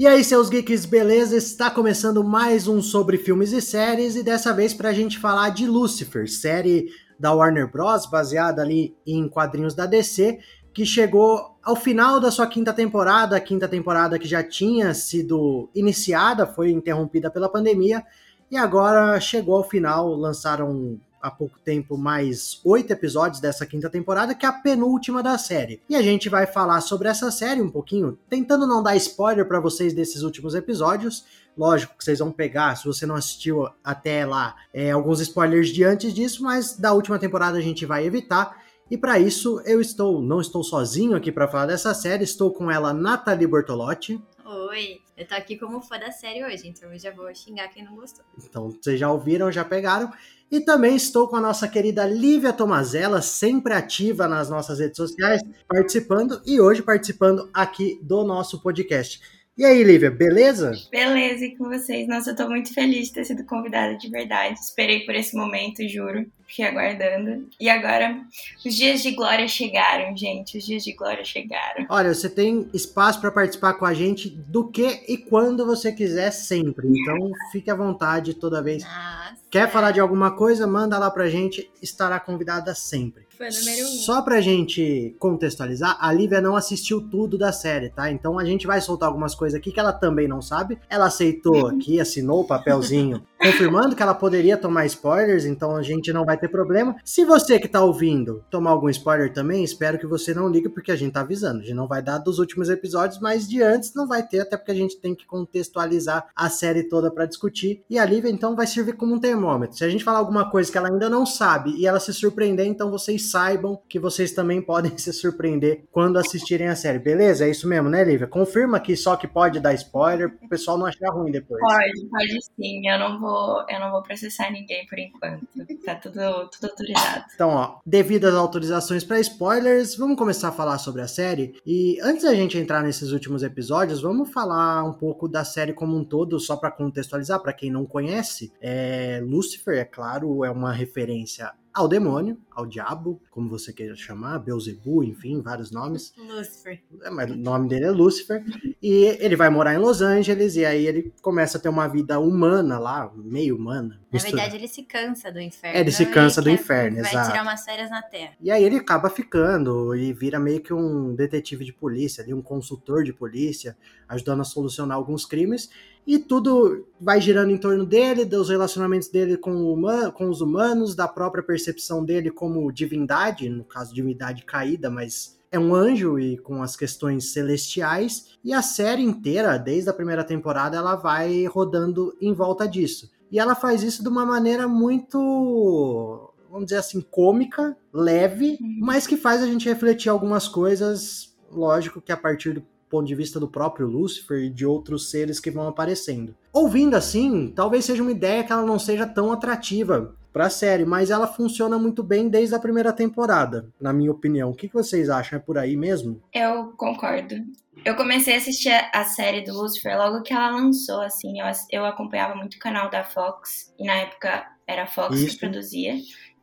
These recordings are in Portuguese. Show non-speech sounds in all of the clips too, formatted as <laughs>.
E aí, seus geeks, beleza? Está começando mais um sobre filmes e séries e dessa vez para a gente falar de Lucifer, série da Warner Bros, baseada ali em quadrinhos da DC, que chegou ao final da sua quinta temporada, a quinta temporada que já tinha sido iniciada, foi interrompida pela pandemia, e agora chegou ao final, lançaram há pouco tempo mais oito episódios dessa quinta temporada, que é a penúltima da série. E a gente vai falar sobre essa série um pouquinho, tentando não dar spoiler para vocês desses últimos episódios. Lógico que vocês vão pegar, se você não assistiu até lá, é, alguns spoilers de antes disso, mas da última temporada a gente vai evitar. E para isso eu estou, não estou sozinho aqui para falar dessa série, estou com ela, Nathalie Bortolotti. Oi, eu tô aqui como fã da série hoje, então eu já vou xingar quem não gostou. Então vocês já ouviram, já pegaram. E também estou com a nossa querida Lívia Tomazella, sempre ativa nas nossas redes sociais, participando e hoje participando aqui do nosso podcast. E aí, Lívia, beleza? Beleza, e com vocês? Nossa, eu tô muito feliz de ter sido convidada de verdade. Esperei por esse momento, juro. Fiquei aguardando. E agora, os dias de glória chegaram, gente. Os dias de glória chegaram. Olha, você tem espaço para participar com a gente do que e quando você quiser, sempre. Então, fique à vontade toda vez. Nossa. Quer falar de alguma coisa? Manda lá pra gente. Estará convidada sempre. Número um. Só pra gente contextualizar, a Lívia não assistiu tudo da série, tá? Então a gente vai soltar algumas coisas aqui que ela também não sabe. Ela aceitou <laughs> aqui, assinou o papelzinho confirmando que ela poderia tomar spoilers, então a gente não vai ter problema. Se você que tá ouvindo tomar algum spoiler também, espero que você não ligue, porque a gente tá avisando. A gente não vai dar dos últimos episódios, mas de antes não vai ter, até porque a gente tem que contextualizar a série toda para discutir. E a Lívia, então, vai servir como um termômetro. Se a gente falar alguma coisa que ela ainda não sabe e ela se surpreender, então vocês saibam que vocês também podem <laughs> se surpreender quando assistirem a série. Beleza? É isso mesmo, né, Lívia? Confirma que só que pode dar spoiler, o pessoal não achar ruim depois. Pode, pode sim. Eu não vou, eu não vou processar ninguém por enquanto. Tá tudo, tudo autorizado. Então, ó, devido às autorizações para spoilers, vamos começar a falar sobre a série. E antes da gente entrar nesses últimos episódios, vamos falar um pouco da série como um todo, só para contextualizar, para quem não conhece. É, Lucifer, é claro, é uma referência ao demônio, ao diabo, como você queira chamar, Beelzebub, enfim, vários nomes. <laughs> Lucifer. É, mas o nome dele é Lucifer. E ele vai morar em Los Angeles e aí ele começa a ter uma vida humana lá, meio humana. Na verdade, ele se cansa do inferno. É, ele se cansa do quer- inferno, Vai exato. tirar umas férias na Terra. E aí ele acaba ficando e vira meio que um detetive de polícia, ali, um consultor de polícia, ajudando a solucionar alguns crimes. E tudo vai girando em torno dele, dos relacionamentos dele com, o huma- com os humanos, da própria percepção dele como divindade, no caso, divindade caída, mas é um anjo e com as questões celestiais. E a série inteira, desde a primeira temporada, ela vai rodando em volta disso. E ela faz isso de uma maneira muito, vamos dizer assim, cômica, leve, Uhum. mas que faz a gente refletir algumas coisas, lógico que a partir do ponto de vista do próprio Lúcifer e de outros seres que vão aparecendo. Ouvindo assim, talvez seja uma ideia que ela não seja tão atrativa para a série, mas ela funciona muito bem desde a primeira temporada, na minha opinião. O que que vocês acham? É por aí mesmo? Eu concordo. Eu comecei a assistir a- série do Lucifer logo que ela lançou, assim. Eu, eu acompanhava muito o canal da Fox, e na época era a Fox Isso. que produzia.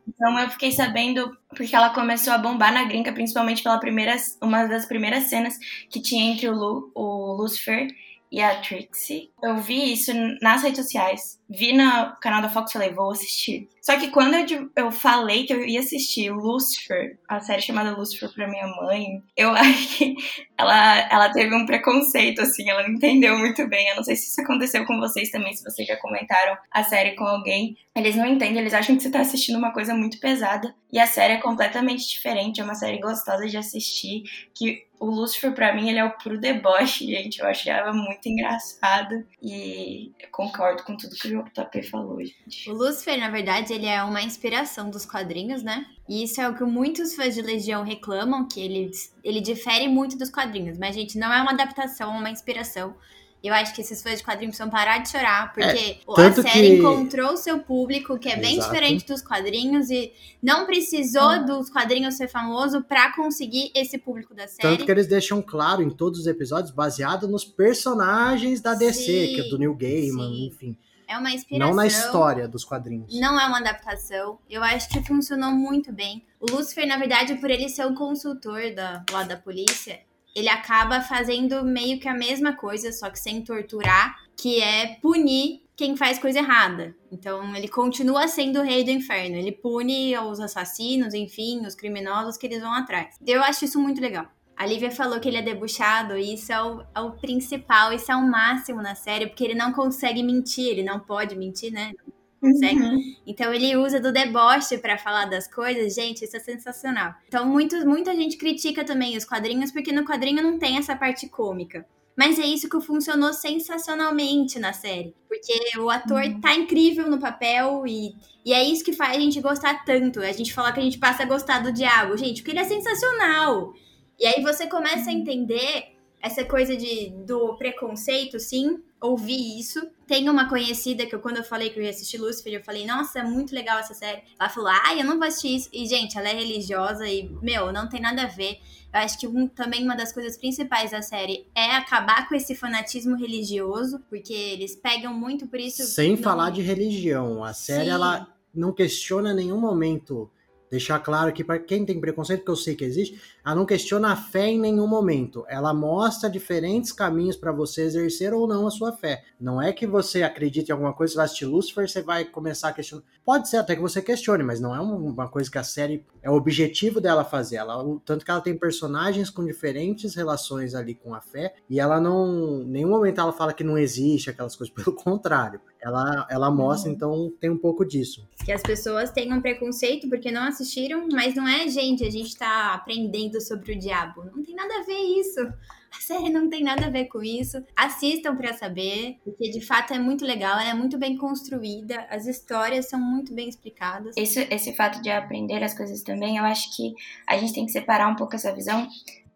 Então eu fiquei sabendo porque ela começou a bombar na gringa, principalmente pela primeira, uma das primeiras cenas que tinha entre o, Lu, o Lucifer e a Trixie. Eu vi isso nas redes sociais, vi no canal da Fox e falei, vou assistir. Só que quando eu, eu falei que eu ia assistir Lucifer, a série chamada Lucifer pra minha mãe, eu <laughs> acho que ela, ela teve um preconceito, assim, ela não entendeu muito bem. Eu não sei se isso aconteceu com vocês também, se vocês já comentaram a série com alguém. Eles não entendem, eles acham que você tá assistindo uma coisa muito pesada. E a série é completamente diferente, é uma série gostosa de assistir. Que o Lucifer, pra mim, ele é o puro deboche, <laughs> gente. Eu achava muito engraçado. E eu concordo com tudo que o JP falou, gente. O Lucifer, na verdade, ele é uma inspiração dos quadrinhos, né? E isso é o que muitos fãs de Legião reclamam, que ele, ele difere muito dos quadrinhos. Mas, gente, não é uma adaptação, é uma inspiração. Eu acho que esses fãs de quadrinhos precisam parar de chorar, porque a tanto série que- encontrou o seu público, que é bem Exato. diferente dos quadrinhos, e não precisou dos quadrinhos ser famoso pra conseguir esse público da série. Tanto que eles deixam claro em todos os episódios, baseado nos personagens da DC, Sim, que é do Neil Gaiman, sim. enfim. É uma inspiração. Não na história dos quadrinhos. Não é uma adaptação. Eu acho que funcionou muito bem. O Lúcifer, na verdade, por ele ser um consultor da, lá da polícia, ele acaba fazendo meio que a mesma coisa, só que sem torturar, que é punir quem faz coisa errada. Então ele continua sendo o rei do inferno. Ele pune os assassinos, enfim, os criminosos que eles vão atrás. Eu acho isso muito legal. A Lívia falou que ele é debuchado, e isso é o, é o principal, isso é o máximo na série, porque ele não consegue mentir, ele não pode mentir, né? Consegue. Uhum. Então ele usa do deboche para falar das coisas, gente, isso é sensacional. Então muitos, muita gente critica também os quadrinhos porque no quadrinho não tem essa parte cômica. Mas é isso que funcionou sensacionalmente na série. Porque o ator uhum. tá incrível no papel e, e é isso que faz a gente gostar tanto. A gente fala que a gente passa a gostar do Diabo, gente, porque ele é sensacional. E aí você começa a entender essa coisa de, do preconceito, sim, ouvi isso. Tem uma conhecida que eu, quando eu falei que eu ia assistir Lucifer, eu falei, nossa, é muito legal essa série. Ela falou, ah, eu não vou assistir isso. E, gente, ela é religiosa e, meu, não tem nada a ver. Eu acho que um, também uma das coisas principais da série é acabar com esse fanatismo religioso, porque eles pegam muito por isso. Sem não... falar de religião. A série, Sim. ela não questiona em nenhum momento Deixar claro que para quem tem preconceito, que eu sei que existe, ela não questiona a fé em nenhum momento. Ela mostra diferentes caminhos para você exercer ou não a sua fé. Não é que você acredite em alguma coisa, você vai assistir Lucifer, você vai começar a questionar. Pode ser até que você questione, mas não é uma coisa que a série é o objetivo dela fazer. Ela, tanto que ela tem personagens com diferentes relações ali com a fé, e ela não. Em nenhum momento ela fala que não existe aquelas coisas, <laughs> pelo contrário. Ela, ela mostra, uhum. então tem um pouco disso. Que as pessoas têm um preconceito porque não assistiram, mas não é, gente, a gente tá aprendendo sobre o diabo. Não tem nada a ver isso. <laughs> A série não tem nada a ver com isso. Assistam para saber, porque de fato é muito legal, ela é muito bem construída, as histórias são muito bem explicadas. Esse, esse fato de aprender as coisas também, eu acho que a gente tem que separar um pouco essa visão,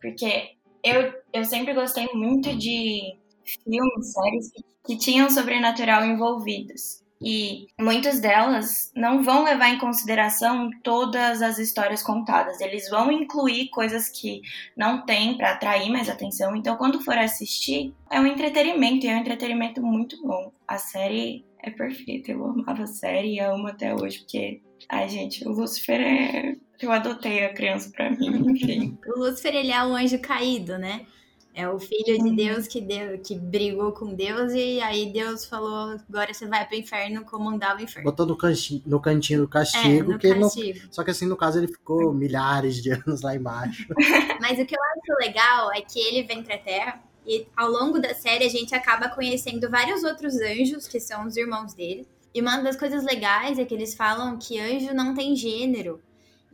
porque eu, eu sempre gostei muito de filmes, séries que, que tinham sobrenatural envolvidos e muitas delas não vão levar em consideração todas as histórias contadas. Eles vão incluir coisas que não tem para atrair mais atenção. Então, quando for assistir, é um entretenimento e é um entretenimento muito bom. A série é perfeita. Eu amava a série e amo até hoje porque Ai, gente, o Lúcifer é. Eu adotei a criança pra mim, <laughs> enfim. o Lúcifer, ele é o anjo caído, né? É o filho de uhum. Deus que deu, que brigou com Deus e aí Deus falou: agora você vai pro inferno comandar o inferno. Botou no, cantinho, no cantinho do castigo. É, que castigo. Não, só que assim, no caso, ele ficou milhares de anos lá embaixo. <laughs> Mas o que eu acho legal é que ele vem pra Terra e ao longo da série a gente acaba conhecendo vários outros anjos, que são os irmãos dele. E uma das coisas legais é que eles falam que anjo não tem gênero.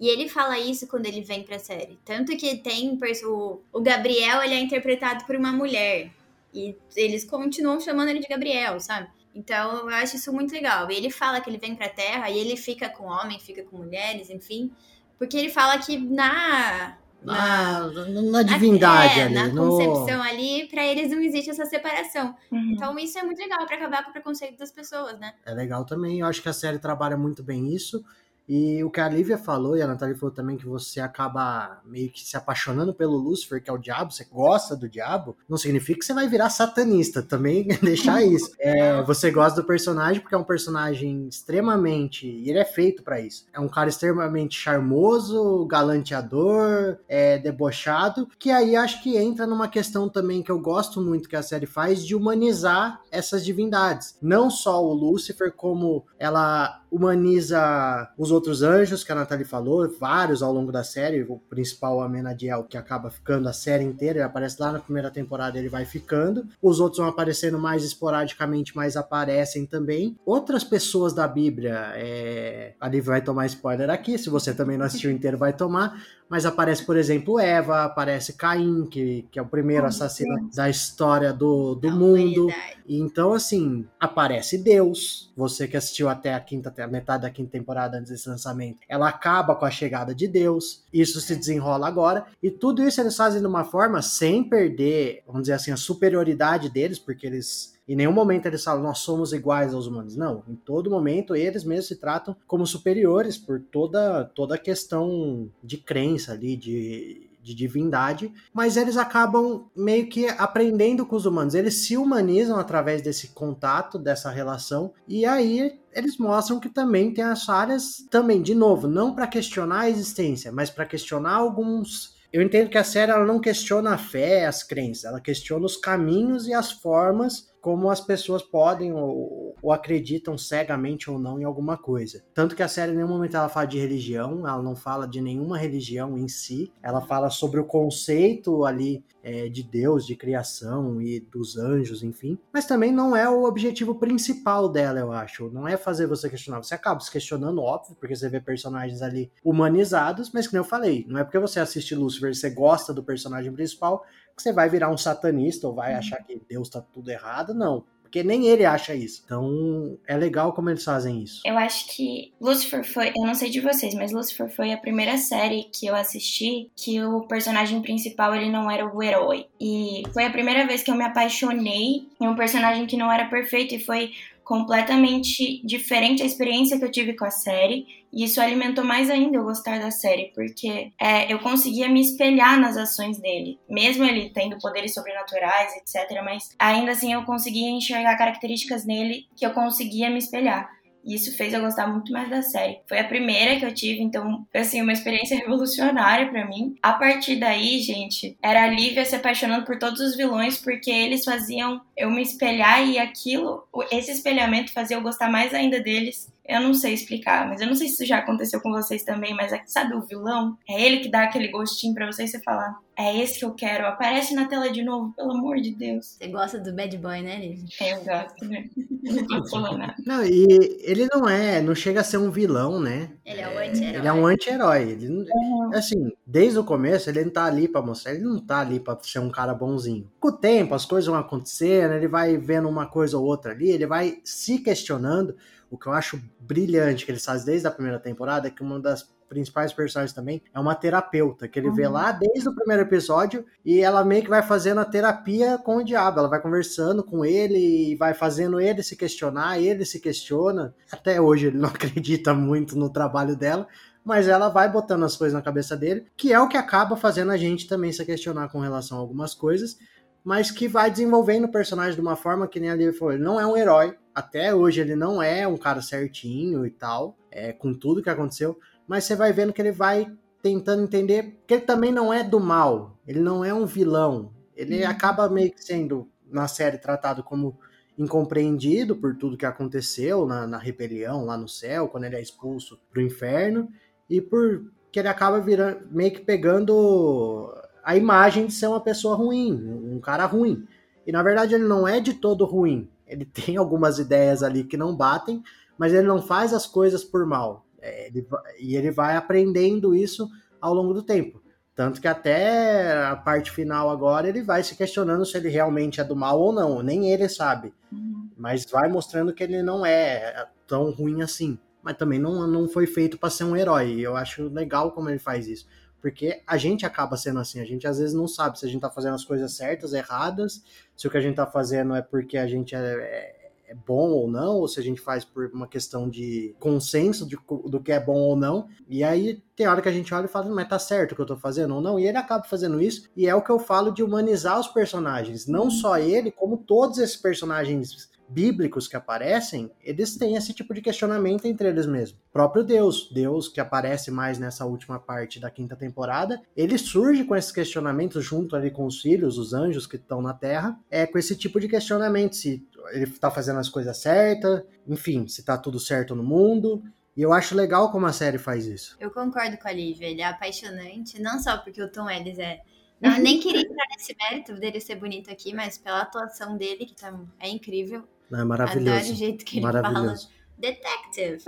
E ele fala isso quando ele vem pra série. Tanto que tem o, o Gabriel, ele é interpretado por uma mulher. E eles continuam chamando ele de Gabriel, sabe? Então eu acho isso muito legal. E ele fala que ele vem pra Terra e ele fica com homem, fica com mulheres, enfim. Porque ele fala que na. Na, na divindade é, ali. Na no... concepção ali, para eles não existe essa separação. Uhum. Então isso é muito legal para acabar com o preconceito das pessoas, né? É legal também. Eu acho que a série trabalha muito bem isso. E o que a Lívia falou, e a Natália falou também, que você acaba meio que se apaixonando pelo Lúcifer, que é o diabo, você gosta do diabo, não significa que você vai virar satanista, também <laughs> deixar isso. É, você gosta do personagem porque é um personagem extremamente. E ele é feito para isso. É um cara extremamente charmoso, galanteador, é, debochado, que aí acho que entra numa questão também que eu gosto muito que a série faz de humanizar essas divindades. Não só o Lúcifer, como ela humaniza os outros anjos que a Nathalie falou, vários ao longo da série. O principal, Amenadiel, que acaba ficando a série inteira, ele aparece lá na primeira temporada, ele vai ficando. Os outros vão aparecendo mais esporadicamente, mas aparecem também. Outras pessoas da Bíblia, é... a Liv vai tomar spoiler aqui, se você também não assistiu inteiro, vai tomar mas aparece, por exemplo, Eva, aparece Caim, que, que é o primeiro oh, assassino Deus. da história do, do mundo. Então, assim, aparece Deus. Você que assistiu até a quinta, até a metade da quinta temporada antes desse lançamento, ela acaba com a chegada de Deus. Isso se desenrola agora. E tudo isso eles fazem de uma forma sem perder, vamos dizer assim, a superioridade deles, porque eles em nenhum momento eles falam, nós somos iguais aos humanos. Não, em todo momento eles mesmos se tratam como superiores por toda, toda a questão de crença ali, de, de divindade, mas eles acabam meio que aprendendo com os humanos. Eles se humanizam através desse contato, dessa relação, e aí eles mostram que também tem as áreas, também, de novo, não para questionar a existência, mas para questionar alguns Eu entendo que a série ela não questiona a fé, as crenças, ela questiona os caminhos e as formas como as pessoas podem ou, ou, acreditam cegamente ou não em alguma coisa. Tanto que a série em nenhum momento ela fala de religião, ela não fala de nenhuma religião em si, ela fala sobre o conceito ali é, de Deus, de criação e dos anjos, enfim. Mas também não é o objetivo principal dela, eu acho. Não é fazer você questionar. Você acaba se questionando, óbvio, porque você vê personagens ali humanizados, mas que eu falei, não é porque você assiste Lucifer e você gosta do personagem principal que você vai virar um satanista ou vai uhum. achar que Deus tá tudo errado, não. Porque nem ele acha isso. Então, é legal como eles fazem isso. Eu acho que Lucifer foi, eu não sei de vocês, mas Lucifer foi a primeira série que eu assisti que o personagem principal ele não era o herói. E foi a primeira vez que eu me apaixonei em um personagem que não era perfeito e foi completamente diferente a experiência que eu tive com a série. E isso alimentou mais ainda eu gostar da série, porque é, eu conseguia me espelhar nas ações dele. Mesmo ele tendo poderes sobrenaturais, etc. Mas ainda assim eu conseguia enxergar características nele que eu conseguia me espelhar. E isso fez eu gostar muito mais da série. Foi a primeira que eu tive, então foi assim uma experiência <laughs> revolucionária para mim. A partir daí, gente, era a Lívia se apaixonando por todos os vilões porque eles faziam eu me espelhar e aquilo, esse espelhamento fazia eu gostar mais ainda deles eu não sei explicar, mas eu não sei se isso já aconteceu com vocês também, mas é, sabe o vilão? É ele que dá aquele gostinho para você e você falar, é esse que eu quero, aparece na tela de novo, pelo amor de Deus. Você gosta do bad boy, né, Liv? É, eu gosto, né? <laughs> não nada. Não, e ele não é, não chega a ser um vilão, né? Ele é um anti-herói. Ele é um anti-herói. Ele, uhum. Assim, desde o começo, ele não tá ali pra mostrar, ele não tá ali pra ser um cara bonzinho. Com o tempo, as coisas vão acontecendo, ele vai vendo uma coisa ou outra ali, ele vai se questionando, o que eu acho brilhante que eles fazem desde a primeira temporada é que uma das principais personagens também é uma terapeuta, que ele uhum. vê lá desde o primeiro episódio e ela meio que vai fazendo a terapia com o diabo. Ela vai conversando com ele e vai fazendo ele se questionar, ele se questiona. Até hoje ele não <laughs> acredita muito no trabalho dela, mas ela vai botando as coisas na cabeça dele, que é o que acaba fazendo a gente também se questionar com relação a algumas coisas mas que vai desenvolvendo o personagem de uma forma que nem ali falou, ele não é um herói, até hoje ele não é um cara certinho e tal, é, com tudo que aconteceu, mas você vai vendo que ele vai tentando entender que ele também não é do mal, ele não é um vilão, ele uhum. acaba meio que sendo, na série, tratado como incompreendido por tudo que aconteceu na, na rebelião lá no céu, quando ele é expulso pro inferno, e por que ele acaba virando, meio que pegando a imagem de ser uma pessoa ruim, um cara ruim. E na verdade ele não é de todo ruim. Ele <laughs> tem algumas ideias ali que não batem, mas ele não faz as coisas por mal. É, ele, e ele vai aprendendo isso ao longo do tempo. Tanto que até a parte final agora ele vai se questionando se ele realmente é do mal ou não. Nem ele sabe. Uhum. Mas vai mostrando que ele não é tão ruim assim. Mas também não, não foi feito para ser um herói. E eu acho legal como ele faz isso. Porque a gente acaba sendo assim, a gente às vezes não sabe se a gente tá fazendo as coisas certas, erradas, se o que a gente tá fazendo é porque a gente é, é, é bom ou não, ou se a gente faz por uma questão de consenso de, do que é bom ou não. E aí tem hora que a gente olha e fala, mas tá certo o que eu tô fazendo ou não? E ele acaba fazendo isso, e é o que eu falo de humanizar os personagens. Não só ele, como todos esses personagens bíblicos que aparecem, eles têm esse tipo de questionamento entre eles mesmos. O próprio Deus, Deus que aparece mais nessa última parte da quinta temporada, ele surge com esses questionamentos junto ali com os filhos, os anjos que estão na Terra, é com esse tipo de questionamento, se ele está fazendo as coisas certas, enfim, se está tudo certo no mundo. E eu acho legal como a série faz isso. Eu concordo com a Lívia, ele é apaixonante, não só porque o Tom Ellis é <laughs> não, eu nem queria entrar nesse mérito dele ser bonito aqui, mas pela atuação dele, que tá, é incrível. É maravilhoso. Adoro o jeito que ele fala. Detective.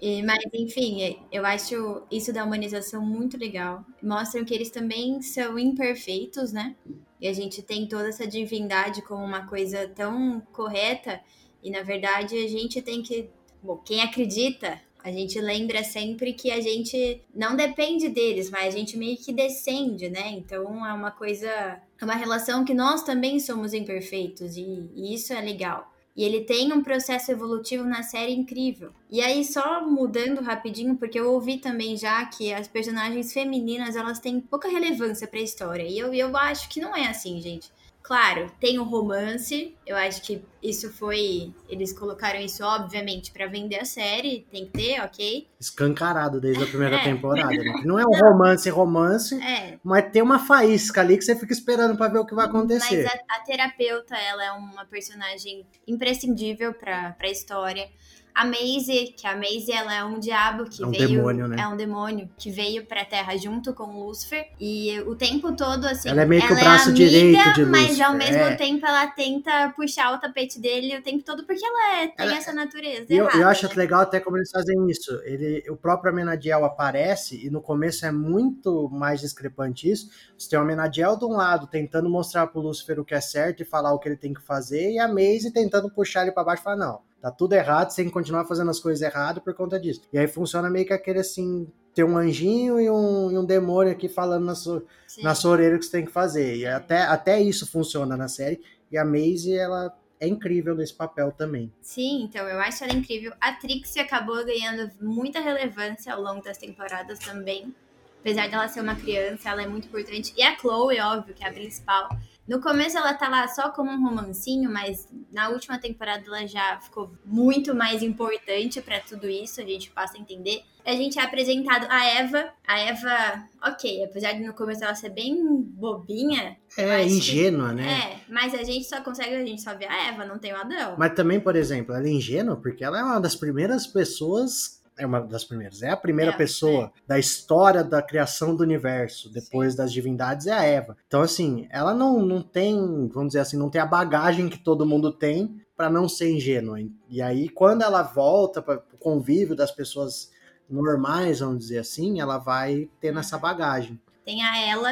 E, mas, enfim, eu acho isso da humanização muito legal. Mostram que eles também são imperfeitos, né? E a gente tem toda essa divindade como uma coisa tão correta. E, na verdade, a gente tem que. Bom, quem acredita, a gente lembra sempre que a gente não depende deles, mas a gente meio que descende, né? Então é uma coisa. É uma relação que nós também somos imperfeitos. E, e isso é legal. E ele tem um processo evolutivo na série incrível. E aí, só mudando rapidinho, porque eu ouvi também já que as personagens femininas elas têm pouca relevância para a história. E eu, eu acho que não é assim, gente. Claro, tem o romance. Eu acho que isso foi. Eles colocaram isso, obviamente, para vender a série. Tem que ter, ok? Escancarado desde a primeira é. temporada. Né? Não é um romance, romance, é. mas tem uma faísca ali que você fica esperando para ver o que vai acontecer. Mas a, a terapeuta, ela é uma personagem imprescindível para a história. A Maisie, que a Maisie ela é um diabo que é um veio. Demônio, né? É um demônio que veio pra Terra junto com Lúcifer. E o tempo todo, assim. Ela é meio que o é braço amiga, direito de Lúcifer. Mas ao mesmo é. tempo ela tenta puxar o tapete dele o tempo todo, porque ela é, tem Ela- essa natureza. E eu, errada, eu acho né? legal até como eles fazem isso. Ele, o próprio Amenadiel aparece e no começo é muito mais discrepante isso. Você tem o Amenadiel de um lado tentando mostrar pro Lúcifer o que é certo e falar o que ele tem que fazer, e a Maisie tentando puxar ele para baixo e falar: não, tá tudo errado, você tem que continuar fazendo as coisas erradas por conta disso. E aí funciona meio que aquele assim. Ter um anjinho e um, e um demônio aqui falando na sua, Sim. na sua orelha o que você tem que fazer. E até, até isso funciona na série. E a Maisie, ela é incrível nesse papel também. Sim, então eu acho ela incrível. A Trixie acabou ganhando muita relevância ao longo das temporadas também. Apesar dela ser uma criança, ela é muito importante. E a Chloe, óbvio, que é a principal. No começo ela tá lá só como um romancinho, mas na última temporada ela já ficou muito mais importante pra tudo isso, a gente passa a entender. A gente é apresentado a Eva. A Eva, ok, apesar de no começo ela ser bem bobinha. É acho que- ingênua, né? É, mas a gente só consegue, a gente só vê a Eva, não tem o Adão. Mas também, por exemplo, ela é ingênua porque ela é uma das primeiras pessoas. É uma das primeiras, é a primeira É, pessoa da história da criação do universo, depois das divindades, é a Eva. Então, assim, ela não, não tem, vamos dizer assim, não tem a bagagem que todo mundo tem para não ser ingênua. E aí, quando ela volta para o convívio das pessoas normais, vamos dizer assim, ela vai tendo essa bagagem. Tem a ela,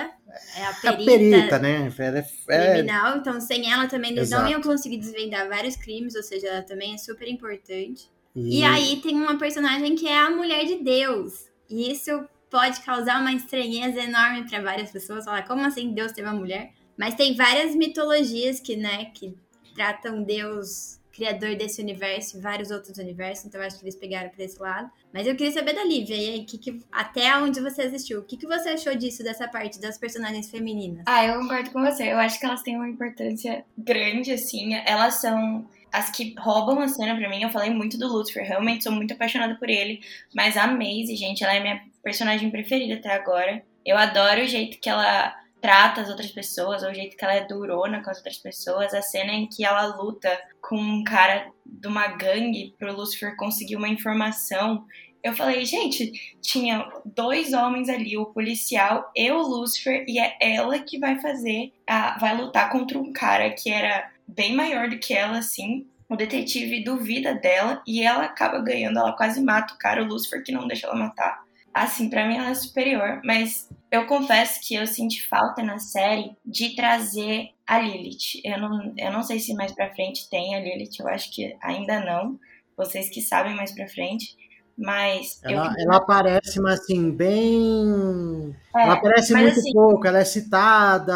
é a É perita, a perita, né? Ela é- é- criminal, então sem ela também eles não Exato. iam conseguir desvendar vários crimes, ou seja, ela também é super importante. E- E aí tem uma personagem que é a mulher de Deus. E isso pode causar uma estranheza enorme para várias pessoas, falar como assim Deus teve uma mulher? Mas tem várias mitologias que, né, que tratam Deus criador desse universo e vários outros universos, então eu acho que eles pegaram pra esse lado. Mas eu queria saber da Lívia, e aí, que que, até onde você assistiu, o que, que você achou disso, dessa parte das personagens femininas? Ah, eu concordo com você. Eu acho que elas têm uma importância grande, assim. Elas são as que roubam a cena pra mim. Eu falei muito do Lucifer, realmente sou muito apaixonada por ele. Mas a Maisie, gente, ela é minha personagem preferida até agora. Eu adoro o jeito que ela trata as outras pessoas, o jeito que ela é durona com as outras pessoas. A cena em que ela luta com um cara de uma gangue pro Lucifer conseguir uma informação. Eu falei, gente, tinha dois homens ali, o policial e o Lucifer, e é ela que vai fazer, a, vai lutar contra um cara que era bem maior do que ela, assim. O detetive duvida dela e ela acaba ganhando, ela quase mata o cara, o Lucifer que não deixa ela matar. Assim, pra mim ela é superior, mas eu confesso que eu senti falta na série de trazer a Lilith. Eu não, eu não sei se mais pra frente tem a Lilith, eu acho que ainda não. Vocês que sabem mais pra frente. Mas Ela, eu ela aparece, mas assim, bem. É, ela aparece muito assim- pouco, ela é citada.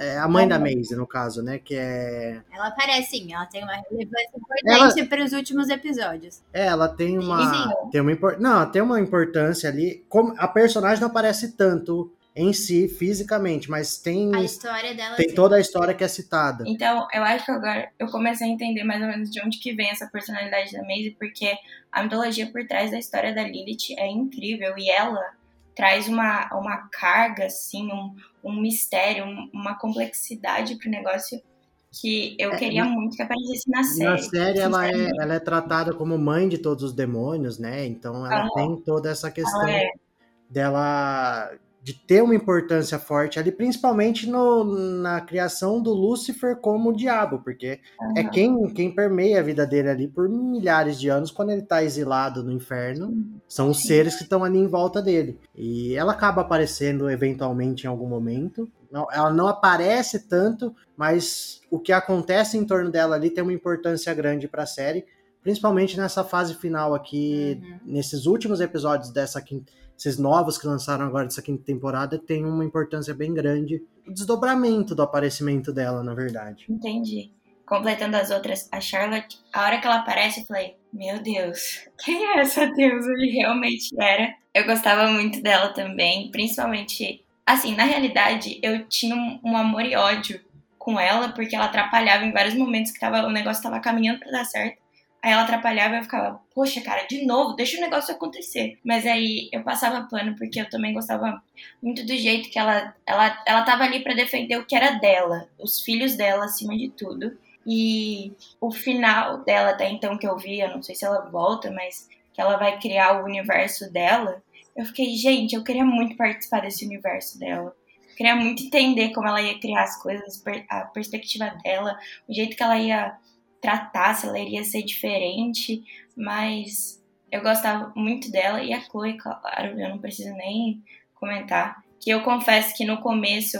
é A mãe da. Maisie, no caso, né? Que é. Ela aparece sim, ela tem uma relevância importante para os últimos episódios. é, ela tem uma. Sim. Tem uma impor- Não, tem uma importância ali. Como a personagem não aparece tanto em si, fisicamente, mas tem, A história dela tem sim. toda a história que é citada. Então, eu acho que agora eu comecei a entender mais ou menos de onde que vem essa personalidade da Maisie, porque a mitologia por trás da história da Lilith é incrível e ela traz uma, uma carga, assim, um, um mistério, um- uma complexidade pro negócio que eu É, queria muito que aparecesse na série. Na série, ela é, ela é tratada como mãe de todos os demônios, né? Então ela Ah. tem toda essa questão é, dela de ter uma importância forte ali, principalmente no, na criação do Lúcifer como o diabo, porque é aham. quem, quem permeia a vida dele ali por milhares de anos quando ele tá exilado no inferno. São os seres que estão ali em volta dele. E ela acaba aparecendo eventualmente em algum momento. Não- ela não aparece tanto, mas o que acontece em torno dela ali tem uma importância grande para a série, principalmente nessa fase final aqui, Uhum. nesses últimos episódios dessa quinta, esses novos que lançaram agora dessa quinta temporada, tem uma importância bem grande. O desdobramento do aparecimento dela, na verdade. Entendi. Completando as outras, a Charlotte, a hora que ela aparece, eu falei, meu Deus, <laughs> quem é essa deusa? Ele realmente era. Eu gostava muito dela também, principalmente. Assim, na realidade, eu tinha um, um amor e ódio com ela, porque ela atrapalhava em vários momentos que tava, o negócio tava caminhando para dar certo. Aí ela atrapalhava e eu ficava, poxa, cara, de novo, deixa o negócio acontecer. Mas aí eu passava pano, porque eu também gostava muito do jeito que ela, ela, ela tava ali para defender o que era dela, os filhos dela acima de tudo. E o final dela, até então que eu vi, eu não sei se ela volta, mas que ela vai criar o universo dela. Eu fiquei, gente, eu queria muito participar desse universo dela. Eu queria muito entender como ela ia criar as coisas, a perspectiva dela, o jeito que ela ia tratar, se ela iria ser diferente, mas eu gostava muito dela e a Chloe, claro, eu não preciso nem comentar, que eu confesso que no começo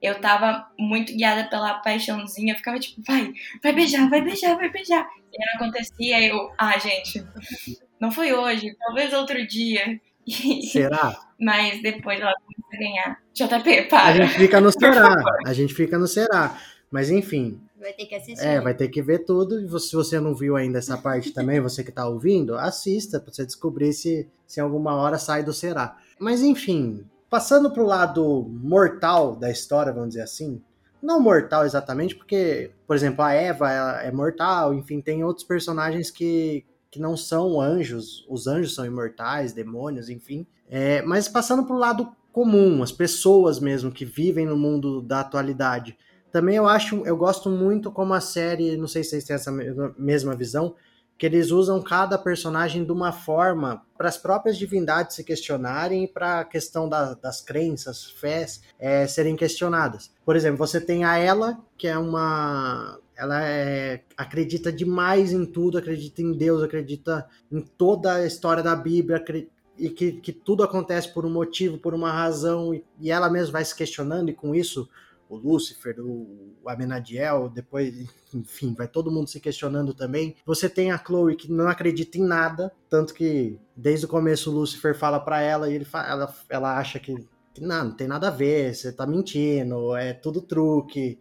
eu tava muito guiada pela paixãozinha, eu ficava tipo, vai, vai beijar, vai beijar, vai beijar. E não acontecia, eu, ah, gente, não foi hoje, talvez outro dia. <laughs> Será? Mas depois ela começou a ganhar. JP, para. A gente fica no <laughs> será. A gente fica no será. Mas enfim. Vai ter que assistir. É, vai ter que ver tudo. E se você não viu ainda essa parte <laughs> também, você que tá ouvindo, assista pra você descobrir se, se alguma hora sai do será. Mas enfim, passando pro lado mortal da história, vamos dizer assim. Não mortal exatamente, porque, por exemplo, a Eva é mortal, enfim, tem outros personagens que, que não são anjos. Os anjos são imortais, demônios, enfim. É, mas passando pro lado comum, as pessoas mesmo que vivem no mundo da atualidade. Também eu acho, eu gosto muito como a série, não sei se vocês têm essa mesma visão, que eles usam cada personagem de uma forma para as próprias divindades se questionarem e para a questão da, das crenças, fés, é, serem questionadas. Por exemplo, você tem a Ela, que é uma. Ela é, acredita demais em tudo, acredita em Deus, acredita em toda a história da Bíblia, e que, que tudo acontece por um motivo, por uma razão, e, e ela mesma vai se questionando, e com isso o Lúcifer, o Amenadiel, depois, enfim, vai todo mundo se questionando também. Você tem a Chloe que não acredita em nada, tanto que desde o começo o Lúcifer fala para ela e ele fala, ela, ela acha que, não, não tem nada a ver, você tá mentindo, é tudo truque,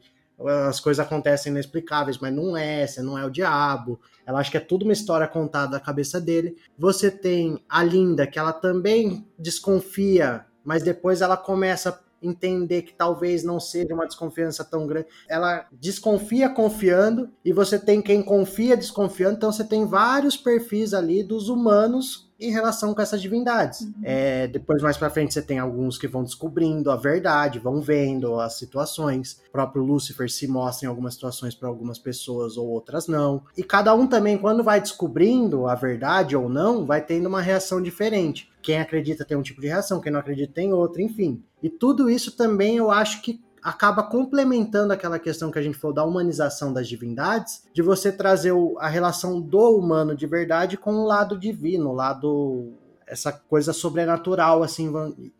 as coisas acontecem inexplicáveis, mas não é, você não é o diabo. Ela acha que é tudo uma história contada da cabeça dele. Você tem a Linda, que ela também desconfia, mas depois ela começa entender que talvez não seja uma desconfiança tão grande. Ela desconfia confiando e você tem quem confia desconfiando, então você tem vários perfis ali dos humanos em relação com essas divindades. Uhum. É, depois, mais para frente, você tem alguns que vão descobrindo a verdade, vão vendo as situações. O próprio Lúcifer se mostra em algumas situações para algumas pessoas ou outras não. E cada um também, quando vai descobrindo a verdade ou não, vai tendo uma reação diferente. Quem acredita tem um tipo de reação, quem não acredita tem outro, enfim. E tudo isso também eu acho que acaba complementando aquela questão que a gente falou da humanização das divindades, de você trazer o, a relação do humano de verdade com o lado divino, o lado essa coisa sobrenatural assim.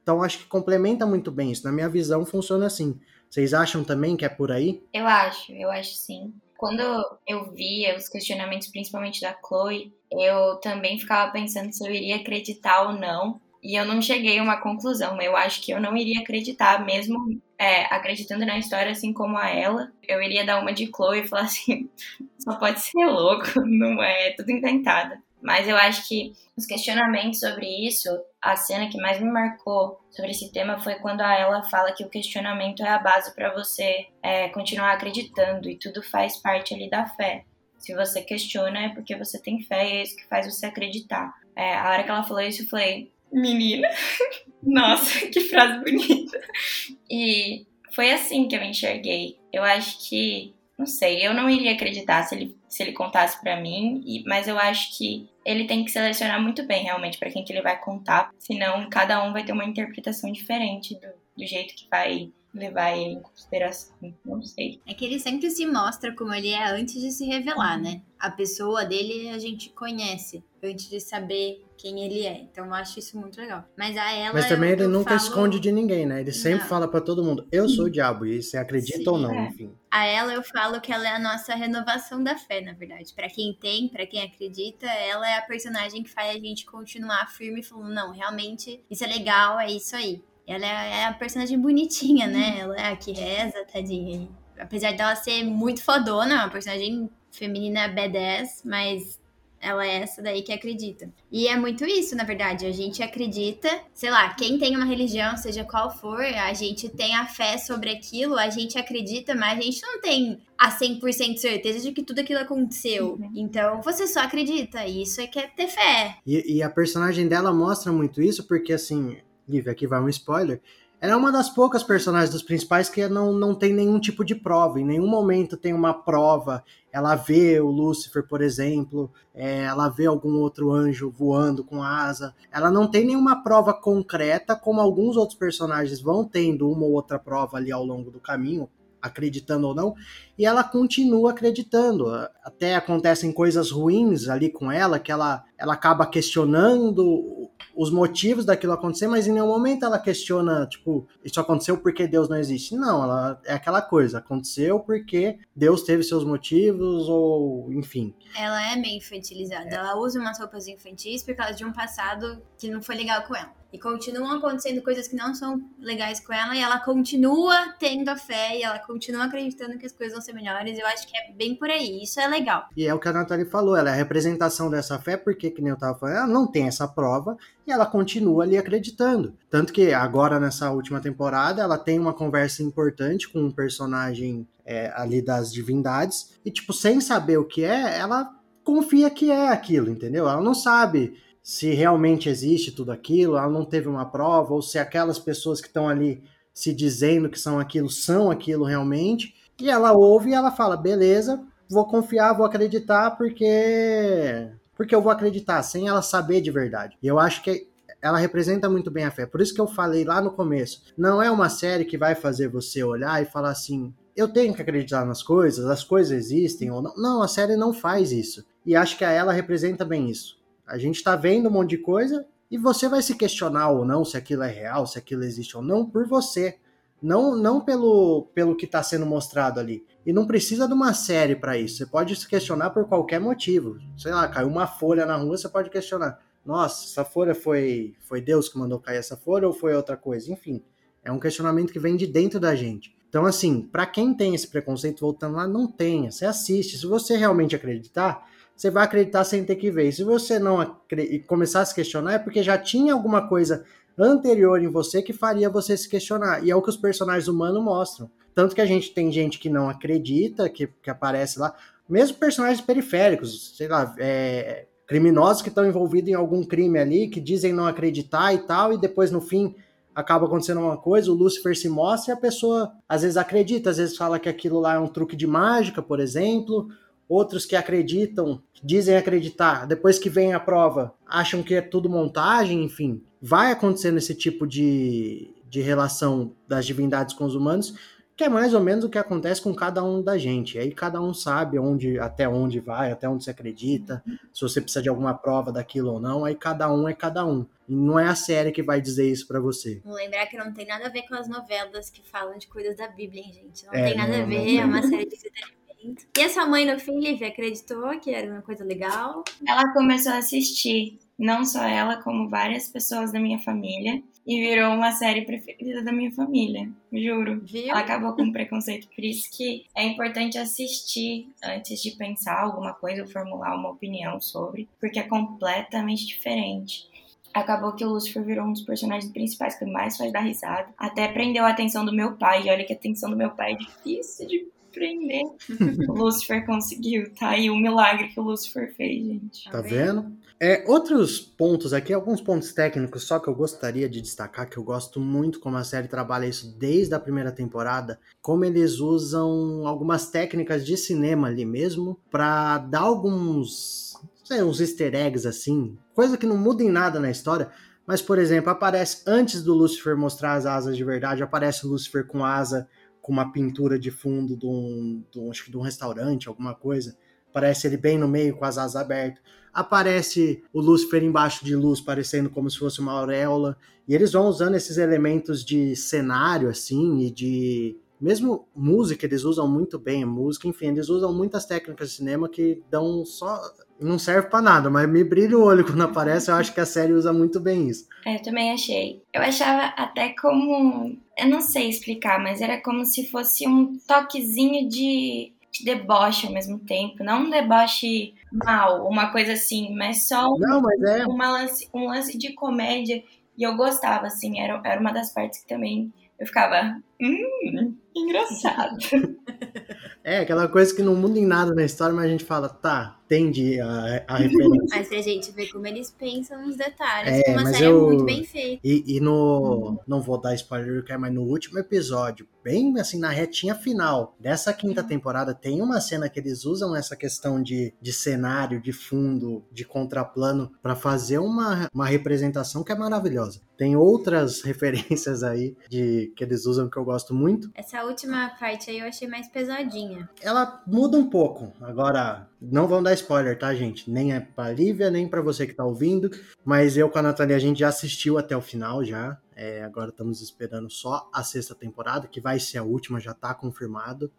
Então acho que complementa muito bem isso. Na minha visão funciona assim. Vocês acham também que é por aí? Eu acho, eu acho sim. Quando eu via os questionamentos, principalmente da Chloe, eu também ficava pensando se eu iria acreditar ou não e eu não cheguei a uma conclusão. Eu acho que eu não iria acreditar, mesmo é, acreditando na história assim como a ela. Eu iria dar uma de Chloe e falar assim: <laughs> só pode ser louco, <laughs> não é, é tudo inventado. Mas eu acho que os questionamentos sobre isso, a cena que mais me marcou sobre esse tema foi quando a ela fala que o questionamento é a base para você é, continuar acreditando e tudo faz parte ali da fé. Se você questiona é porque você tem fé e é isso que faz você acreditar. É, a hora que ela falou isso, eu falei, menina. <laughs> Nossa, que frase bonita. E foi assim que eu enxerguei. Eu acho que, não sei, eu não iria acreditar se ele, se ele contasse para mim, e, mas eu acho que ele tem que selecionar muito bem realmente para quem que ele vai contar, senão cada um vai ter uma interpretação diferente do, do jeito que vai levar ele em consideração. Não sei. É que ele sempre se mostra como ele é antes de se revelar, né? A pessoa dele a gente conhece antes de saber quem ele é. Então eu acho isso muito legal. Mas a ela. Mas também eu, ele eu nunca falo... esconde de ninguém, né? Ele sempre não. fala para todo mundo: eu sou o diabo, e você acredita Sim, ou não, é. enfim. A ela eu falo que ela é a nossa renovação da fé, na verdade. Para quem tem, para quem acredita, ela é a personagem que faz a gente continuar firme falando: não, realmente isso é legal, é isso aí. Ela é, é a personagem bonitinha, né? Ela é a que reza, tadinha. Apesar dela ser muito fodona, uma personagem feminina badass, mas Ela é essa daí que acredita. E é muito isso, na verdade. A gente acredita, sei lá, quem tem uma religião, seja qual for, a gente tem a fé sobre aquilo, a gente acredita, mas a gente não tem a 100% certeza de que tudo aquilo aconteceu. Uhum. Então, você só acredita. E isso é que é ter fé. E, e a personagem dela mostra muito isso, porque assim, Lívia, aqui vai um spoiler ela é uma das poucas personagens dos principais que não, não tem nenhum tipo de prova. Em nenhum momento tem uma prova. Ela vê o Lúcifer, por exemplo, é, ela vê algum outro anjo voando com asa. Ela não tem nenhuma prova concreta, como alguns outros personagens vão tendo uma ou outra prova ali ao longo do caminho, acreditando ou não, e ela continua acreditando. Até acontecem coisas ruins ali com ela, que ela, ela acaba questionando os motivos daquilo acontecer, mas em nenhum momento ela questiona, tipo, isso aconteceu porque Deus não existe. Não, ela é aquela coisa, aconteceu porque Deus teve seus motivos, ou enfim. Ela é meio infantilizada, é. ela usa umas roupas infantis por causa de um passado que não foi legal com ela. E continuam acontecendo coisas que não são legais com ela, e ela continua tendo a fé, e ela continua acreditando que as coisas vão ser melhores. Eu acho que é bem por aí, isso é legal. E é o que a Nathalie falou, ela é a representação dessa fé, porque, que nem eu tava falando, ela não tem essa prova, e ela continua ali acreditando. Tanto que agora, nessa última temporada, ela tem uma conversa importante com um personagem é, ali das divindades, e, tipo, sem saber o que é, ela confia que é aquilo, entendeu? Ela não sabe se realmente existe tudo aquilo, ela não teve uma prova, ou se aquelas pessoas que estão ali se dizendo que são aquilo, são aquilo realmente, e ela ouve e ela fala, beleza, vou confiar, vou acreditar, porque porque eu vou acreditar, sem ela saber de verdade. E eu acho que ela representa muito bem a fé. Por isso que eu falei lá no começo, não é uma série que vai fazer você olhar e falar assim, eu tenho que acreditar nas coisas, as coisas existem ou não. Não, a série não faz isso. E acho que a ela representa bem isso. A gente está vendo um monte de coisa e você vai se questionar ou não se aquilo é real, se aquilo existe ou não, por você. Não, não pelo, pelo que está sendo mostrado ali. E não precisa de uma série para isso. Você pode se questionar por qualquer motivo. Sei lá, caiu uma folha na rua, você pode questionar. Nossa, essa folha foi, foi Deus que mandou cair essa folha ou foi outra coisa? Enfim, é um questionamento que vem de dentro da gente. Então, assim, para quem tem esse preconceito, voltando lá, não tenha. Você assiste. Se você realmente acreditar, você vai acreditar sem ter que ver. Se você não começar a se questionar, é porque já tinha alguma coisa anterior em você que faria você se questionar. E é o que os personagens humanos mostram. Tanto que a gente tem gente que não acredita, que, que aparece lá, mesmo personagens periféricos, sei lá, é, criminosos que estão envolvidos em algum crime ali, que dizem não acreditar e tal, e depois no fim acaba acontecendo uma coisa, o Lucifer se mostra e a pessoa às vezes acredita, às vezes fala que aquilo lá é um truque de mágica, por exemplo, outros que acreditam, dizem acreditar, depois que vem a prova, acham que é tudo montagem, enfim. Vai acontecendo esse tipo de, de relação das divindades com os humanos, que é mais ou menos o que acontece com cada um da gente. Aí cada um sabe onde, até onde vai, até onde se acredita, se você precisa de alguma prova daquilo ou não, aí cada um é cada um. E não é a série que vai dizer isso para você. Vou lembrar que não tem nada a ver com as novelas que falam de coisas da Bíblia, hein, gente? Não é, tem nada não, a ver, é uma série de e a sua mãe, no fim, Lívia, acreditou que era uma coisa legal? Ela começou a assistir, não só ela, como várias pessoas da minha família. E virou uma série preferida da minha família, juro. Viu? Ela acabou com preconceito, por isso que é importante assistir antes de pensar alguma coisa ou formular uma opinião sobre, porque é completamente diferente acabou que o Lucifer virou um dos personagens principais que mais faz dar risada. Até prendeu a atenção do meu pai. E olha que a atenção do meu pai é difícil de prender. o Lucifer conseguiu, tá aí o milagre que o Lucifer fez, gente. Tá vendo? É, outros pontos aqui, alguns pontos técnicos só que eu gostaria de destacar, que eu gosto muito como a série trabalha isso desde a primeira temporada, como eles usam algumas técnicas de cinema ali mesmo para dar alguns, sei, uns easter eggs assim, coisa que não muda em nada na história, mas por exemplo, aparece antes do Lucifer mostrar as asas de verdade, aparece o Lucifer com asa com uma pintura de fundo de um, de um, acho que de um restaurante, alguma coisa. Aparece ele bem no meio com as asas abertas. Aparece o Lúcifer embaixo de luz, parecendo como se fosse uma auréola. E eles vão usando esses elementos de cenário, assim, e de. Mesmo música, eles usam muito bem a música, enfim, eles usam muitas técnicas de cinema que dão só não serve para nada, mas me brilha o olho quando aparece. Eu acho que a série usa muito bem isso. É, eu também achei. Eu achava até como. Eu não sei explicar, mas era como se fosse um toquezinho de de deboche ao mesmo tempo. Não um deboche mal, uma coisa assim, mas só um, Não, mas é. lance, um lance de comédia. E eu gostava, assim, era, era uma das partes que também eu ficava. Hum, engraçado. É, aquela coisa que não muda em nada na história, mas a gente fala, tá, entende a, a referência. Mas pra gente ver como eles pensam nos detalhes. É, uma mas série eu- muito bem feita. E, e no. Não vou dar spoiler, que é, mas no último episódio, bem assim, na retinha final dessa quinta temporada, tem uma cena que eles usam essa questão de, de cenário, de fundo, de contraplano, pra fazer uma, uma representação que é maravilhosa. Tem outras <laughs> referências aí de que eles usam que eu gosto muito. Essa última parte aí eu achei mais pesadinha. Ela muda um pouco. Agora, não vão dar spoiler, tá, gente? Nem é pra Lívia, nem pra você que tá ouvindo. Mas eu com a Nathalie, a gente já assistiu até o final já. É, agora estamos esperando só a sexta temporada, que vai ser a última, já tá confirmado.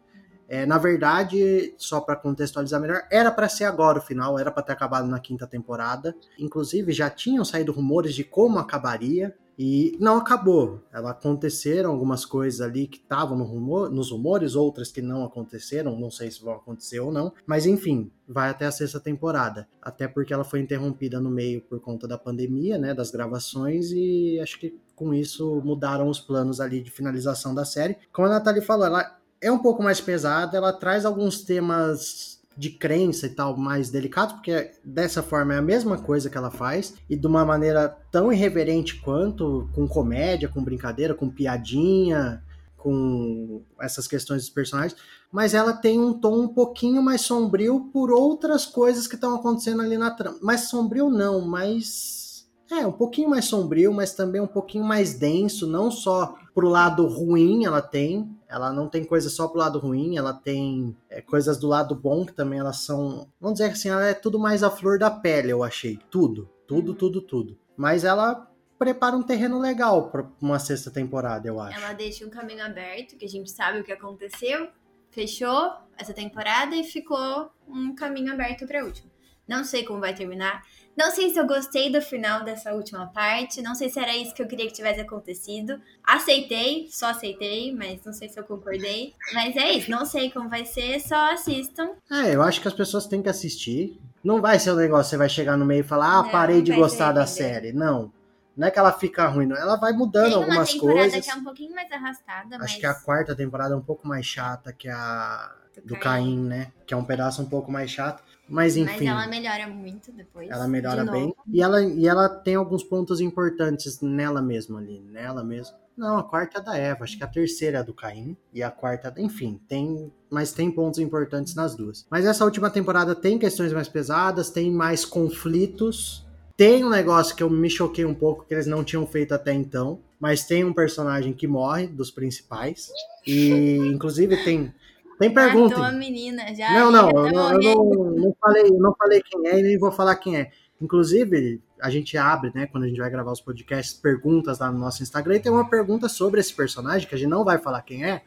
É, na verdade, só pra contextualizar melhor, era pra ser agora o final, era pra ter acabado na quinta temporada. Inclusive, já tinham saído rumores de como acabaria. E não acabou. Ela aconteceram algumas coisas ali que estavam no rumor, nos rumores, outras que não aconteceram, não sei se vão acontecer ou não. Mas enfim, vai até a sexta temporada. Até porque ela foi interrompida no meio por conta da pandemia, né? Das gravações, e acho que com isso mudaram os planos ali de finalização da série. Como a Nathalie falou, ela é um pouco mais pesada, ela traz alguns temas de crença e tal mais delicados, porque dessa forma é a mesma coisa que ela faz, e de uma maneira tão irreverente quanto, com comédia, com brincadeira, com piadinha, com essas questões dos personagens, mas ela tem um tom um pouquinho mais sombrio por outras coisas que estão acontecendo ali na trama. Mais sombrio não, mas é um pouquinho mais sombrio, mas também um pouquinho mais denso, não só pro lado ruim ela tem, ela não tem coisa só pro lado ruim, ela tem é, coisas do lado bom que também elas são, vamos dizer assim, ela é tudo mais a flor da pele, eu achei, tudo, tudo, tudo, tudo. Mas ela prepara um terreno legal para uma sexta temporada, eu acho. Ela deixa um caminho aberto, que a gente sabe o que aconteceu, fechou essa temporada e ficou um caminho aberto pra última. Não sei como vai terminar. Não sei se eu gostei do final dessa última parte. Não sei se era isso que eu queria que tivesse acontecido. Aceitei, só aceitei, mas não sei se eu concordei. Mas é isso, não sei como vai ser, só assistam. É, eu acho que as pessoas têm que assistir. Não vai ser um negócio, você vai chegar no meio e falar, ah, Não, parei de vai se gostar da série. Não. Não é que ela fica ruim, não. Ela vai mudando Tem uma algumas temporada coisas. que é um pouquinho mais arrastada, Acho mas que a quarta temporada é um pouco mais chata que a do Caim. Caim, né? Que é um pedaço um pouco mais chato. Mas Mas enfim, ela melhora muito depois. ela melhora de bem. E ela, e ela tem alguns pontos importantes nela mesma ali. Nela mesma. Não, a quarta é da Eva. Acho que a terceira é do Caim. E a quarta, enfim, tem. Mas tem pontos importantes nas duas. Mas essa última temporada tem questões mais pesadas, tem mais conflitos. Tem um negócio que eu me choquei um pouco, que eles não tinham feito até então. Mas tem um personagem que morre, dos principais. E, inclusive, tem. Tem pergunta. Matou a menina já. Não, não, eu tá não, eu não, não falei, eu não falei quem é e nem vou falar quem é. Inclusive, a gente abre, né, quando a gente vai gravar os podcasts, perguntas lá no nosso Instagram, e tem uma pergunta sobre esse personagem, que a gente não vai falar quem é,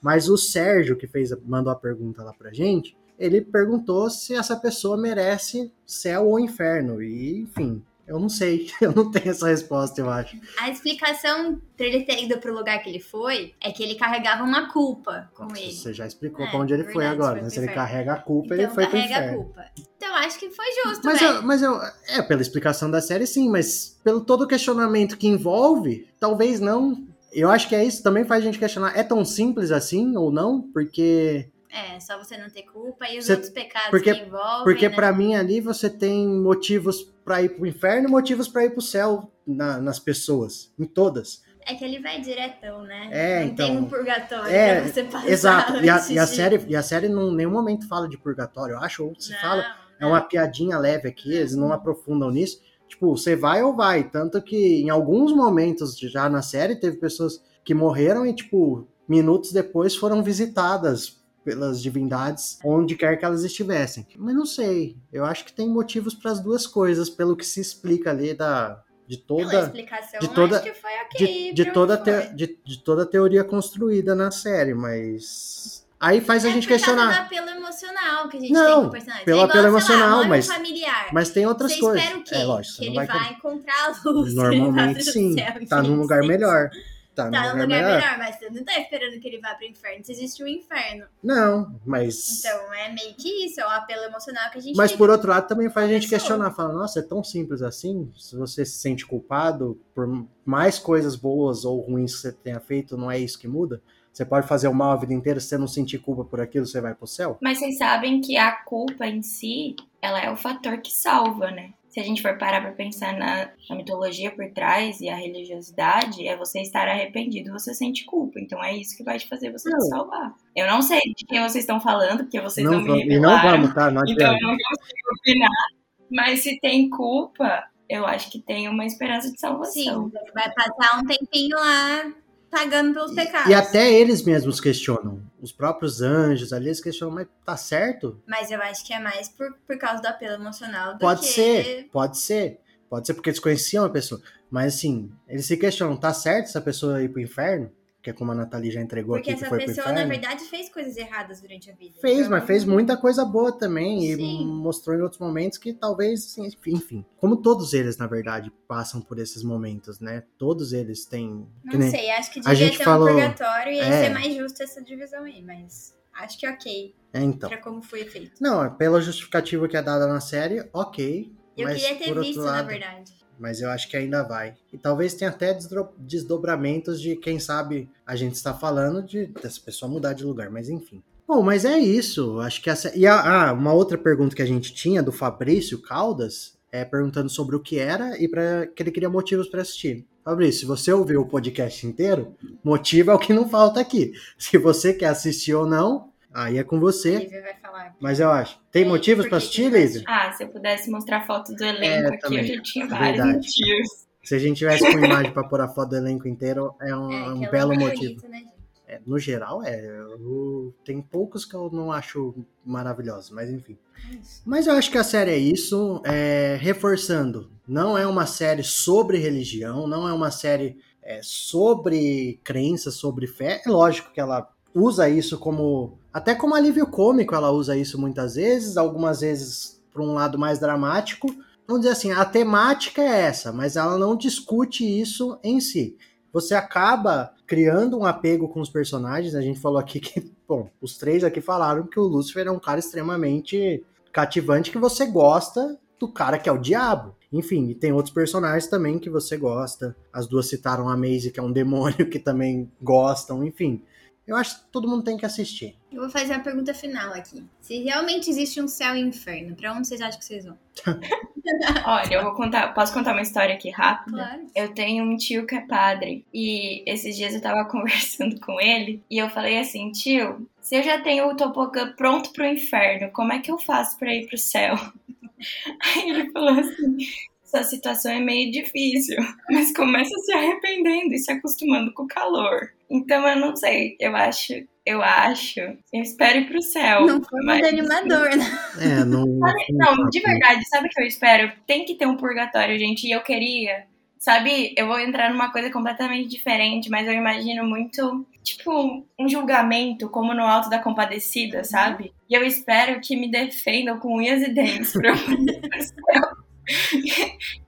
mas o Sérgio, que fez, mandou a pergunta lá pra gente, ele perguntou se essa pessoa merece céu ou inferno. E, enfim, eu não sei, <laughs> eu não tenho essa resposta, eu acho. A explicação pra ele ter ido pro lugar que ele foi é que ele carregava uma culpa com ele. Você já explicou É, pra onde ele foi verdade, agora, foi né? pro Se ele carrega a culpa, Então ele foi pro carrega a culpa. Então acho que foi justo, Mas velho. eu, mas eu. É, pela explicação da série, sim, mas pelo todo o questionamento que envolve, talvez não. Eu acho que é isso, também faz a gente questionar. É tão simples assim ou não? Porque. É, só você não ter culpa e os Você- outros pecados porque- que envolvem, Porque né? pra mim ali você tem motivos pra ir pro inferno e motivos pra ir pro céu na- nas pessoas. Em todas. É que ele vai diretão, né? É, não tem então- um purgatório É, pra você passar Exato. E a, e a série, e a série em nenhum momento fala de purgatório, eu acho, ou se Não, fala. É não. uma piadinha leve aqui, eles não aprofundam nisso. Tipo, você vai ou vai. Tanto que em alguns momentos já na série teve pessoas que morreram e, tipo, minutos depois foram visitadas pelas divindades onde quer que elas estivessem. Mas não sei. Eu acho que tem motivos para as duas coisas, pelo que se explica ali da de toda explicação, de toda- acho que foi ok. de, de toda te- de, de toda a teoria construída na série, mas aí faz a É gente por causa questionar. do apelo emocional que a gente Não, tem com o pelo é apelo lá, emocional, amor mas- familiar. Mas tem outras você coisas. espera o quê? É lógico, <laughs> que ele vai, vai encontrar a luz. Normalmente sim, céu, tá num lugar melhor. Tá, Tá num num lugar, lugar melhor. melhor, mas você não tá esperando que ele vá pro inferno. Se existe um inferno. Não, mas. Então é meio que isso, é o apelo emocional que a gente Mas fica. por outro lado também faz a gente pessoa. questionar, fala, nossa, é tão simples assim? Se você se sente culpado por mais coisas boas ou ruins que você tenha feito, não é isso que muda? Você pode fazer o mal a vida inteira, se você não sentir culpa por aquilo, você vai pro céu? Mas vocês sabem que a culpa em si, ela é o fator que salva, né? Se a gente for parar pra pensar na, na mitologia por trás e a religiosidade, é você estar arrependido, você sente culpa. Então é isso que vai te fazer você Não. te salvar. Eu não sei de quem vocês estão falando, porque vocês não, não, me e não revelaram. vamos, tá? Não Então eu não consigo opinar. Mas se tem culpa, eu acho que tem uma esperança de salvação. Sim, vai passar um tempinho lá pagando pelos pecados. E até eles mesmos questionam. Os próprios anjos ali, eles questionam, mas tá certo? Mas eu acho que é mais por, por causa do apelo emocional do Pode que... ser, pode ser. Pode ser porque eles conheciam a pessoa. Mas assim, eles se questionam, tá certo essa pessoa ir pro inferno? Que é como a Nathalie já entregou Porque aqui, que essa foi pro pessoa, inferno. na verdade, fez coisas erradas durante a vida. Fez, Então, mas fez muita coisa boa também. Sim. E mostrou em outros momentos que talvez, assim, enfim. Como todos eles, na verdade, passam por esses momentos, né? Todos eles têm. Não nem- sei, acho que a devia gente ter falou- um purgatório e É. ser mais justo essa divisão aí, mas acho que ok É, então. pra como foi feito. Não, é pela justificativa que é dada na série, ok. Eu mas queria ter visto, na lado- verdade. Mas eu acho que ainda vai. E talvez tenha até desdobramentos de quem sabe a gente está falando de dessa pessoa mudar de lugar, mas enfim. Bom, mas é isso. Acho que essa. E a, ah, uma outra pergunta que a gente tinha do Fabrício Caldas é perguntando sobre o que era e para que ele queria motivos para assistir. Fabrício, se você ouviu o podcast inteiro, motivo é o que não falta aqui. Se você quer assistir ou não, aí é com você. Lívia vai falar. Mas eu acho. Tem É, motivos para assistir, Lívia? Ah, se eu pudesse mostrar foto do elenco É, aqui, também. eu já tinha vários Verdade. motivos. Se a gente tivesse com imagem para pôr a foto do elenco inteiro, é um, É, um que ela belo é motivo. bonita, né? É, no geral, é. eu- tem poucos que eu não acho maravilhosos, mas enfim. É. Mas eu acho que a série é isso. é, reforçando, não é uma série sobre religião, não é uma série é, sobre crença, sobre fé. É lógico que ela usa isso como. Até como alívio cômico, ela usa isso muitas vezes, algumas vezes para um lado mais dramático. Vamos dizer assim, a temática é essa, mas ela não discute isso em si você acaba criando um apego com os personagens. A gente falou aqui <laughs> que, bom, os três aqui falaram que o Lucifer é um cara extremamente cativante que você gosta do cara que é o diabo. Enfim, e tem outros personagens também que você gosta. As duas citaram a Maisie, que é um demônio, que também gostam, enfim. Eu acho que todo mundo tem que assistir. Eu vou fazer a pergunta final aqui. Se realmente existe um céu e um inferno, pra onde vocês acham que vocês vão? <laughs> Olha, eu vou contar. Posso contar uma história aqui rápida? Claro. Eu tenho um tio que é padre e esses dias eu tava <laughs> conversando com ele e eu falei assim, tio, se eu já tenho o tobogã pronto pro inferno, como é que eu faço pra ir pro céu? <laughs> Aí ele falou assim, essa situação é meio difícil, <laughs> mas começa se arrependendo e se acostumando com o calor. Então eu não sei, eu acho, eu acho, eu espero ir pro céu. Não foi mas- muito animador, né? É, não. <laughs> Não, de verdade, sabe o que eu espero? Tem que ter um purgatório, gente. E eu queria, sabe? Eu vou entrar numa coisa completamente diferente, mas eu imagino muito, tipo, um julgamento, como no Alto da Compadecida, sabe? E eu espero que me defendam com unhas e dentes pra eu ir pro céu.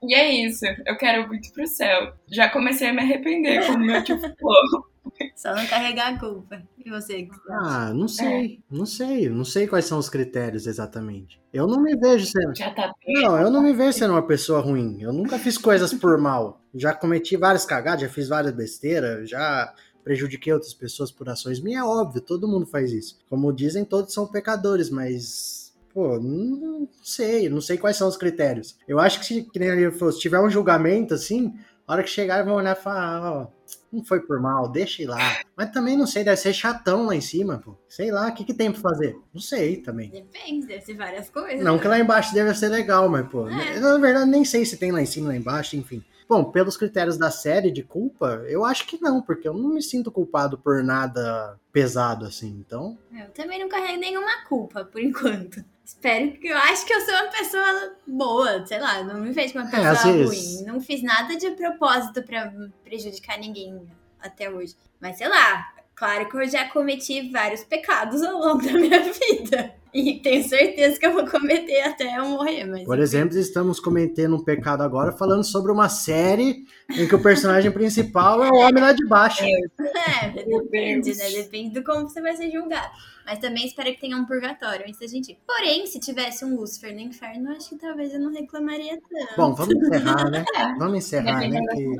E é isso, eu quero muito pro céu. Já comecei a me arrepender, como meu tio falou. Só não carregar a culpa. E você? Ah, não sei, não sei, não sei quais são os critérios exatamente. Eu não me vejo sendo. Já tá bem. Não, eu não me vejo sendo uma pessoa ruim. Eu nunca fiz coisas por mal. Já cometi várias cagadas, já fiz várias besteiras, já prejudiquei outras pessoas por ações minhas. É óbvio, todo mundo faz isso. Como dizem, todos são pecadores, mas. Pô, não sei, não sei quais são os critérios. Eu acho que, se, que nem ele falou, se tiver um julgamento assim, a hora que chegar, vão olhar e falar, ó, não foi por mal, deixa ir lá. Mas também não sei, deve ser chatão lá em cima, pô. Sei lá, o que, que tem pra fazer? Não sei também. Depende, deve ser várias coisas. Não né? que lá embaixo deve ser legal, mas, pô, É. na verdade nem sei se tem lá em cima, lá embaixo, enfim. Bom, pelos critérios da série de culpa, eu acho que não, porque eu não me sinto culpado por nada pesado assim, então. Eu também não carrego nenhuma culpa, por enquanto. Espero que. Eu acho que eu sou uma pessoa boa, sei lá, não me vejo como uma É, pessoa vezes. ruim. Não fiz nada de propósito pra prejudicar ninguém até hoje. Mas sei lá, claro que eu já cometi vários pecados ao longo da minha <laughs> vida. E tenho certeza que eu vou cometer até eu morrer. Mas Por exemplo, estamos cometendo um pecado agora falando sobre uma série em que o personagem principal é o homem lá de baixo. É, depende, né? Depende do como você vai ser julgado. Mas também espero que tenha um purgatório antes da gente ir. Porém, se tivesse um Lúcifer no inferno, acho que talvez eu não reclamaria tanto. Bom, vamos encerrar, né? <laughs> Vamos encerrar, né? Que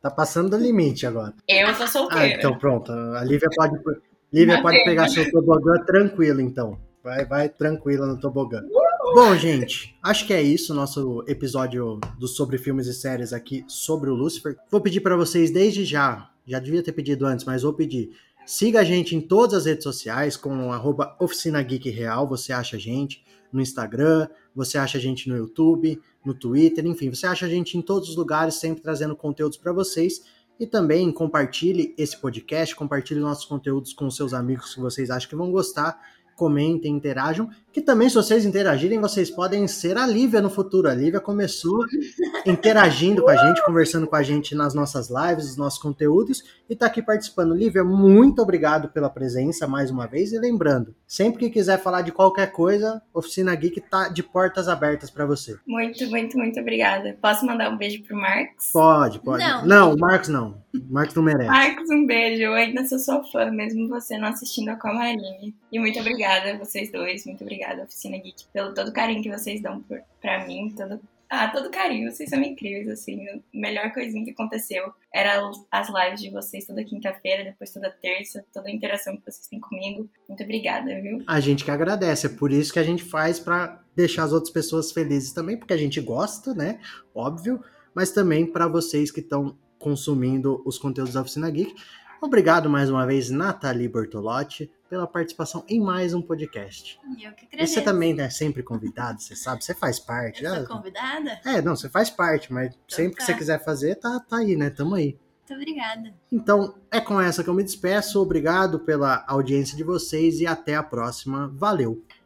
tá passando do limite agora. Eu tô Ah, solteira. então pronto. A Lívia pode, Lívia pode tem, pegar seu tobogã tranquilo, então. Vai, vai tranquila no tobogã. Bom, gente, acho que é isso, nosso episódio do Sobre Filmes e Séries aqui sobre o Lucifer. Vou pedir para vocês desde já, já devia ter pedido antes, mas vou pedir. Siga a gente em todas as redes sociais com arroba Oficina Geek Real, você acha a gente no Instagram, você acha a gente no YouTube, no Twitter, enfim, você acha a gente em todos os lugares, sempre trazendo conteúdos para vocês. E também compartilhe esse podcast, compartilhe nossos conteúdos com seus amigos que vocês acham que vão gostar. Comentem, interajam. Que também, se vocês interagirem, vocês podem ser a Lívia no futuro. A Lívia começou interagindo com a gente, conversando com a gente nas nossas lives, nos nossos conteúdos, e tá aqui participando. Lívia, muito obrigado pela presença mais uma vez. E lembrando, sempre que quiser falar de qualquer coisa, Oficina Geek tá de portas abertas para você. Muito, muito, muito obrigada. Posso mandar um beijo pro Marcos? Pode, pode. Não. não o Marcos não. O Marcos não merece. Marcos, um beijo. Eu ainda sou sua fã, mesmo você não assistindo a Comarine. E muito obrigada, vocês dois. Muito obrigada, Oficina Geek, pelo todo carinho que vocês dão por, pra mim. Todo, ah, todo carinho. Vocês são incríveis, assim. A melhor coisinha que aconteceu era as lives de vocês toda quinta-feira, depois toda terça, toda a interação que vocês têm comigo. Muito obrigada, viu? A gente que agradece, é por isso que a gente faz para deixar as outras pessoas felizes também, porque a gente gosta, né? Óbvio, mas também para vocês que estão consumindo os conteúdos da Oficina Geek. Obrigado mais uma vez, Nathalie Bortolotti, pela participação em mais um podcast. Eu que E agradeço. você também é sempre convidado, você sabe, você faz parte. Eu sou convidada? É, não, você faz parte, mas sempre que tá. você quiser fazer, tá, tá aí, né? Tamo aí. Muito obrigada. Então, é com essa que eu me despeço. Obrigado pela audiência de vocês e até a próxima. Valeu!